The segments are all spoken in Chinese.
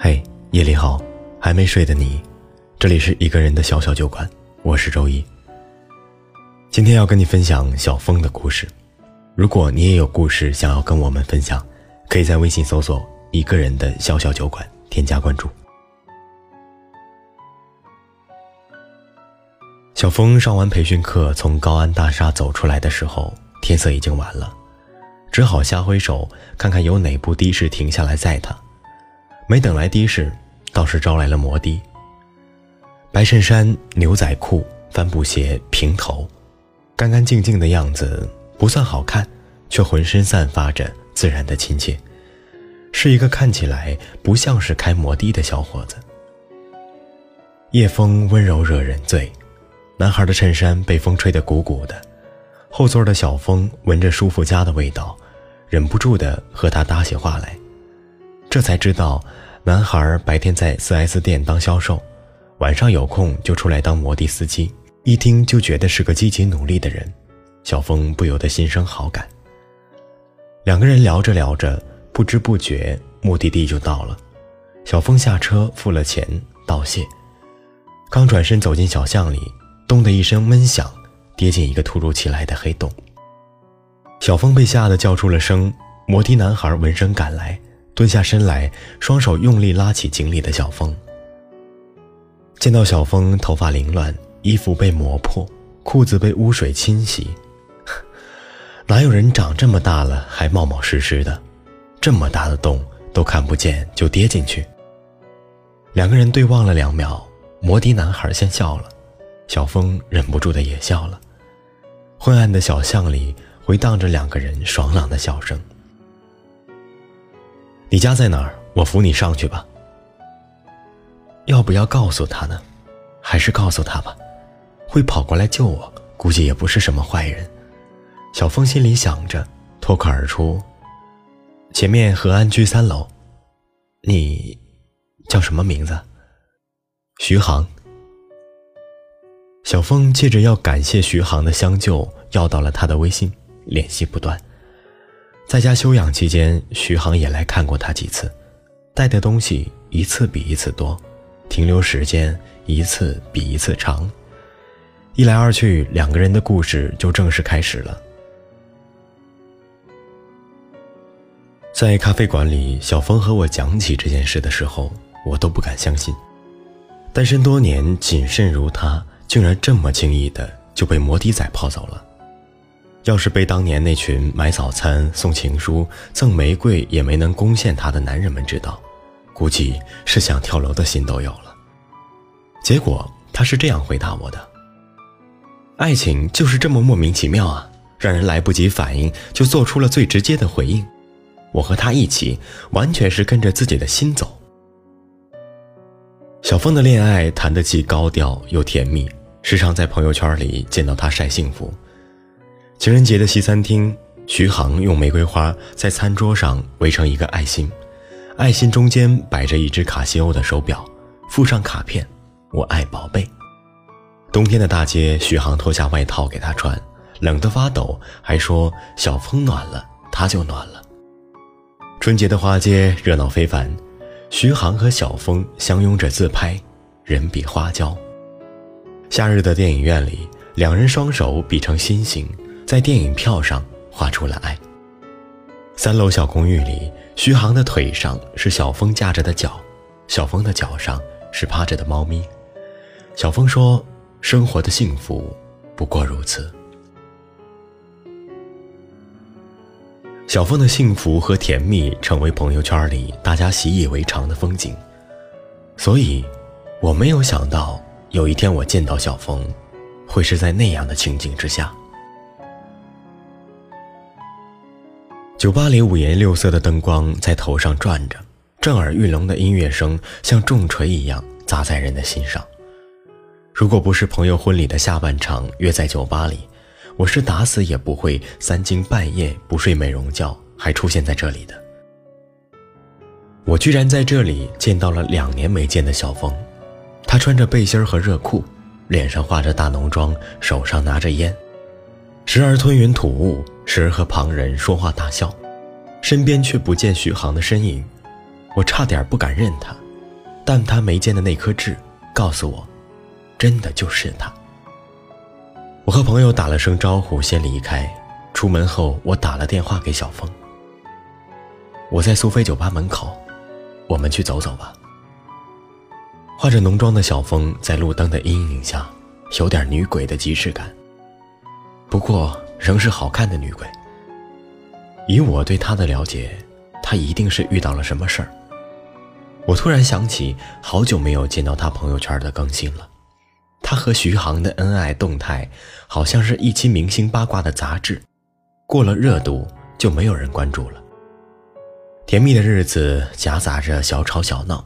嘿，夜里好，还没睡的你，这里是一个人的小小酒馆，我是周一。今天要跟你分享小峰的故事。如果你也有故事想要跟我们分享，可以在微信搜索“一个人的小小酒馆”，添加关注。小峰上完培训课，从高安大厦走出来的时候，天色已经晚了，只好瞎挥手，看看有哪部的士停下来载他。没等来的士，倒是招来了摩的。白衬衫、牛仔裤、帆布鞋、平头，干干净净的样子不算好看，却浑身散发着自然的亲切，是一个看起来不像是开摩的的小伙子。夜风温柔惹人醉，男孩的衬衫被风吹得鼓鼓的，后座的小峰闻着舒肤佳的味道，忍不住的和他搭起话来。这才知道，男孩白天在 4S 店当销售，晚上有空就出来当摩的司机。一听就觉得是个积极努力的人，小峰不由得心生好感。两个人聊着聊着，不知不觉目的地就到了。小峰下车付了钱道谢，刚转身走进小巷里，咚的一声闷响，跌进一个突如其来的黑洞。小峰被吓得叫出了声，摩的男孩闻声赶来。蹲下身来，双手用力拉起井里的小峰。见到小峰头发凌乱，衣服被磨破，裤子被污水侵袭，哪有人长这么大了还冒冒失失的？这么大的洞都看不见就跌进去？两个人对望了两秒，摩的男孩先笑了，小峰忍不住的也笑了。昏暗的小巷里回荡着两个人爽朗的笑声。你家在哪儿？我扶你上去吧。要不要告诉他呢？还是告诉他吧，会跑过来救我，估计也不是什么坏人。小峰心里想着，脱口而出：“前面和安居三楼。”你叫什么名字？徐航。小峰借着要感谢徐航的相救，要到了他的微信，联系不断。在家休养期间，徐航也来看过他几次，带的东西一次比一次多，停留时间一次比一次长。一来二去，两个人的故事就正式开始了。在咖啡馆里，小峰和我讲起这件事的时候，我都不敢相信，单身多年、谨慎如他，竟然这么轻易的就被摩的仔泡走了。要是被当年那群买早餐、送情书、赠玫瑰也没能攻陷他的男人们知道，估计是想跳楼的心都有了。结果他是这样回答我的：“爱情就是这么莫名其妙啊，让人来不及反应就做出了最直接的回应。我和他一起，完全是跟着自己的心走。”小峰的恋爱谈得既高调又甜蜜，时常在朋友圈里见到他晒幸福。情人节的西餐厅，徐航用玫瑰花在餐桌上围成一个爱心，爱心中间摆着一只卡西欧的手表，附上卡片：“我爱宝贝。”冬天的大街，徐航脱下外套给他穿，冷得发抖，还说：“小风暖了，他就暖了。”春节的花街热闹非凡，徐航和小峰相拥着自拍，人比花娇。夏日的电影院里，两人双手比成心形。在电影票上画出了爱。三楼小公寓里，徐航的腿上是小峰架着的脚，小峰的脚上是趴着的猫咪。小峰说：“生活的幸福不过如此。”小峰的幸福和甜蜜成为朋友圈里大家习以为常的风景。所以，我没有想到有一天我见到小峰，会是在那样的情景之下。酒吧里五颜六色的灯光在头上转着，震耳欲聋的音乐声像重锤一样砸在人的心上。如果不是朋友婚礼的下半场约在酒吧里，我是打死也不会三更半夜不睡美容觉还出现在这里的。我居然在这里见到了两年没见的小峰，他穿着背心和热裤，脸上化着大浓妆，手上拿着烟。时而吞云吐雾，时而和旁人说话大笑，身边却不见徐航的身影，我差点不敢认他，但他眉间的那颗痣，告诉我，真的就是他。我和朋友打了声招呼，先离开。出门后，我打了电话给小峰。我在苏菲酒吧门口，我们去走走吧。化着浓妆的小峰在路灯的阴影下，有点女鬼的即视感。不过，仍是好看的女鬼。以我对她的了解，她一定是遇到了什么事儿。我突然想起，好久没有见到她朋友圈的更新了。她和徐航的恩爱动态，好像是一期明星八卦的杂志，过了热度就没有人关注了。甜蜜的日子夹杂着小吵小闹，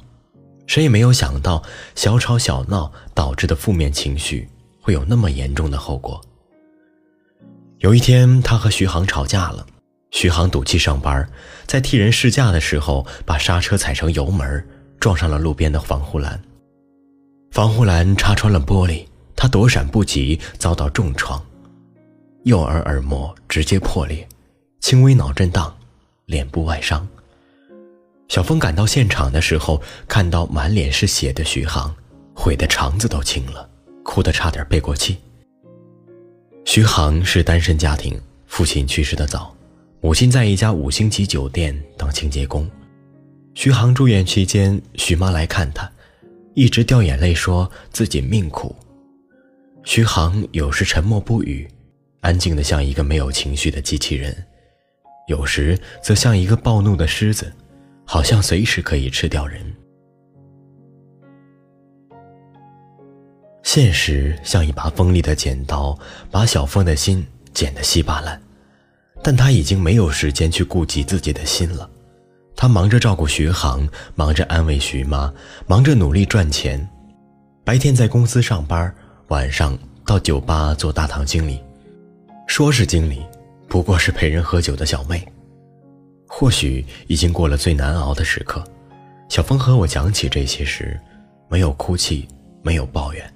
谁也没有想到小吵小闹导致的负面情绪会有那么严重的后果。有一天，他和徐航吵架了。徐航赌气上班，在替人试驾的时候，把刹车踩成油门，撞上了路边的防护栏。防护栏插穿了玻璃，他躲闪不及，遭到重创，右耳耳膜直接破裂，轻微脑震荡，脸部外伤。小峰赶到现场的时候，看到满脸是血的徐航，悔得肠子都青了，哭得差点背过气。徐航是单身家庭，父亲去世的早，母亲在一家五星级酒店当清洁工。徐航住院期间，徐妈来看他，一直掉眼泪，说自己命苦。徐航有时沉默不语，安静的像一个没有情绪的机器人；有时则像一个暴怒的狮子，好像随时可以吃掉人。现实像一把锋利的剪刀，把小峰的心剪得稀巴烂，但他已经没有时间去顾及自己的心了。他忙着照顾徐航，忙着安慰徐妈，忙着努力赚钱。白天在公司上班，晚上到酒吧做大堂经理。说是经理，不过是陪人喝酒的小妹。或许已经过了最难熬的时刻。小峰和我讲起这些时，没有哭泣，没有抱怨。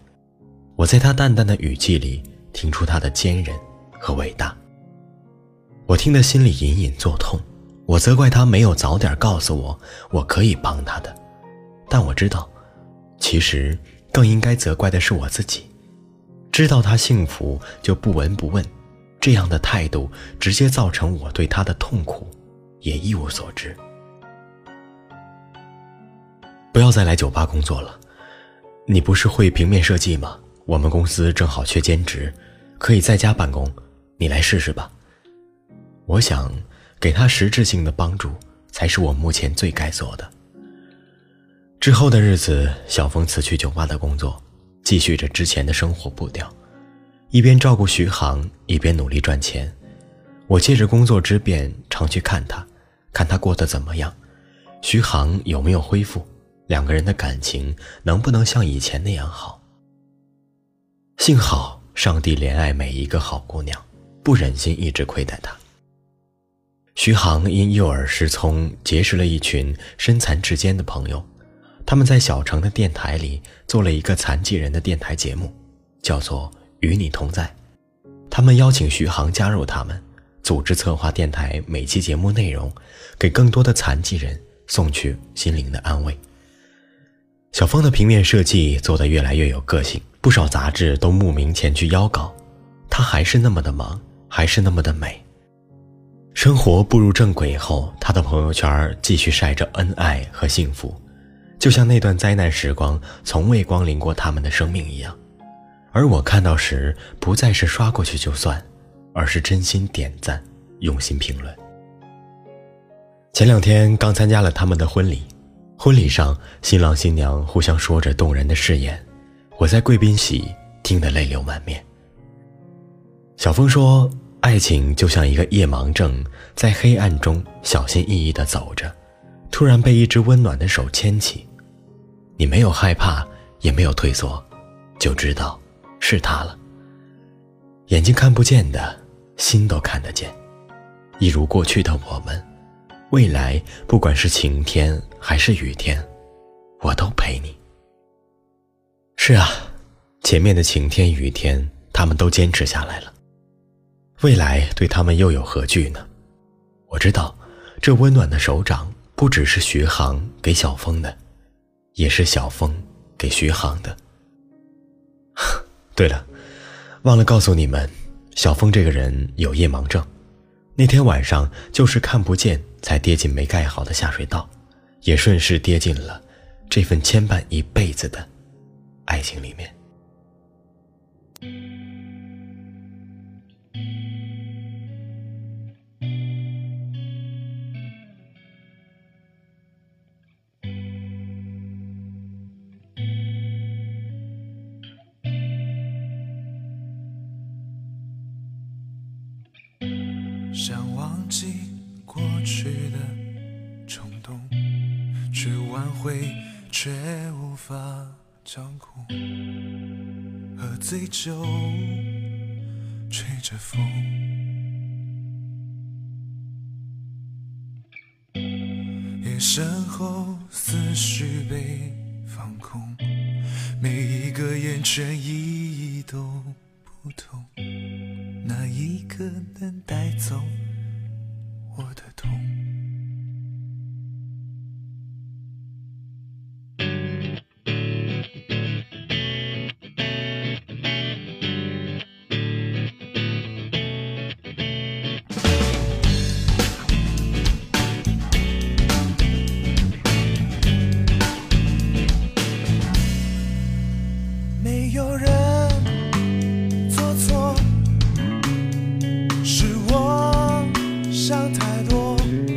我在他淡淡的语气里听出他的坚韧和伟大。我听得心里隐隐作痛。我责怪他没有早点告诉我，我可以帮他的。但我知道，其实更应该责怪的是我自己。知道他幸福就不闻不问，这样的态度直接造成我对他的痛苦，也一无所知。不要再来酒吧工作了。你不是会平面设计吗？我们公司正好缺兼职，可以在家办公，你来试试吧。我想给他实质性的帮助，才是我目前最该做的。之后的日子，小峰辞去酒吧的工作，继续着之前的生活步调，一边照顾徐航，一边努力赚钱。我借着工作之便，常去看他，看他过得怎么样，徐航有没有恢复，两个人的感情能不能像以前那样好。幸好上帝怜爱每一个好姑娘，不忍心一直亏待她。徐航因右耳失聪，结识了一群身残志坚的朋友，他们在小城的电台里做了一个残疾人的电台节目，叫做《与你同在》。他们邀请徐航加入他们，组织策划电台每期节目内容，给更多的残疾人送去心灵的安慰。小峰的平面设计做得越来越有个性。不少杂志都慕名前去邀稿，他还是那么的忙，还是那么的美。生活步入正轨后，他的朋友圈继续晒着恩爱和幸福，就像那段灾难时光从未光临过他们的生命一样。而我看到时，不再是刷过去就算，而是真心点赞，用心评论。前两天刚参加了他们的婚礼，婚礼上新郎新娘互相说着动人的誓言。我在贵宾席听得泪流满面。小峰说：“爱情就像一个夜盲症，在黑暗中小心翼翼地走着，突然被一只温暖的手牵起，你没有害怕，也没有退缩，就知道是他了。眼睛看不见的，心都看得见。一如过去的我们，未来不管是晴天还是雨天，我都陪你。”是啊，前面的晴天雨天，他们都坚持下来了。未来对他们又有何惧呢？我知道，这温暖的手掌不只是徐航给小峰的，也是小峰给徐航的。对了，忘了告诉你们，小峰这个人有夜盲症，那天晚上就是看不见才跌进没盖好的下水道，也顺势跌进了这份牵绊一辈子的爱情里面。挽回却无法掌控，喝醉酒吹着风，夜深后思绪被放空，每一个眼圈意义都不同。Thank you.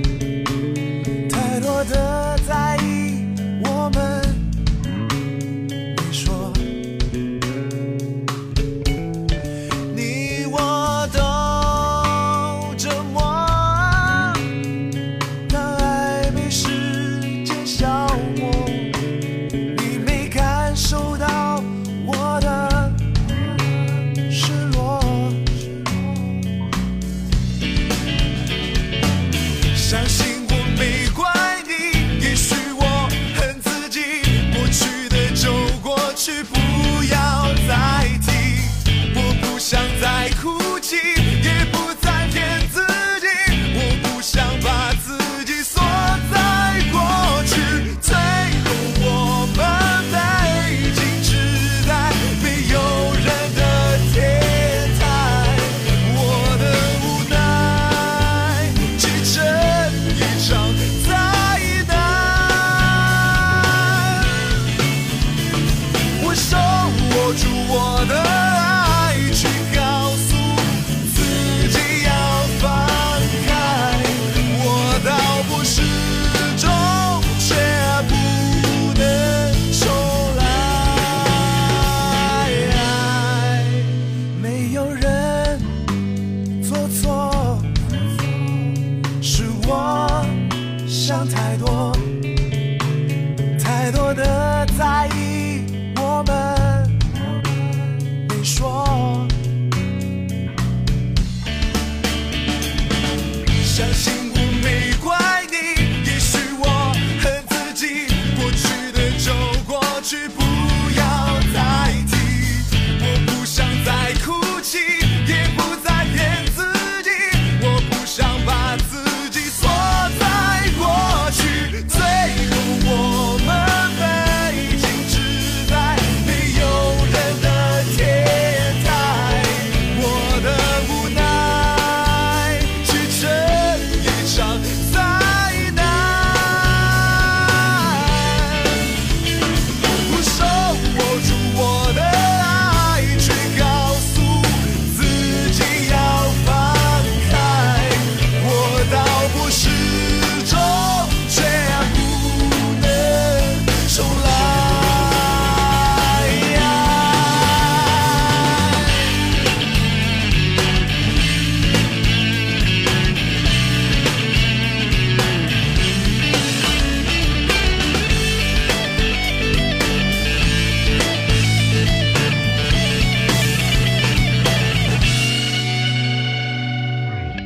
想太多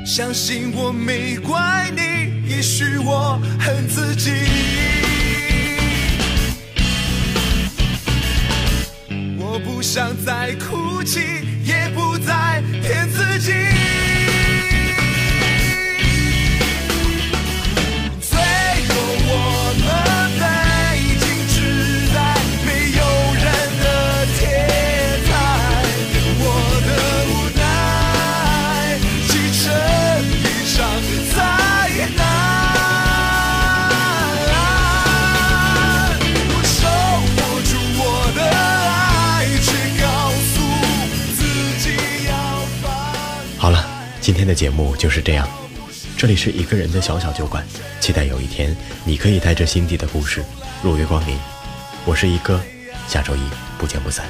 相信我没怪你，也许我恨自己。我不想再哭泣，也不再骗自己。今天的节目就是这样，这里是一个人的小小酒馆，期待有一天你可以带着心底的故事入约光临。我是一哥，下周一不见不散。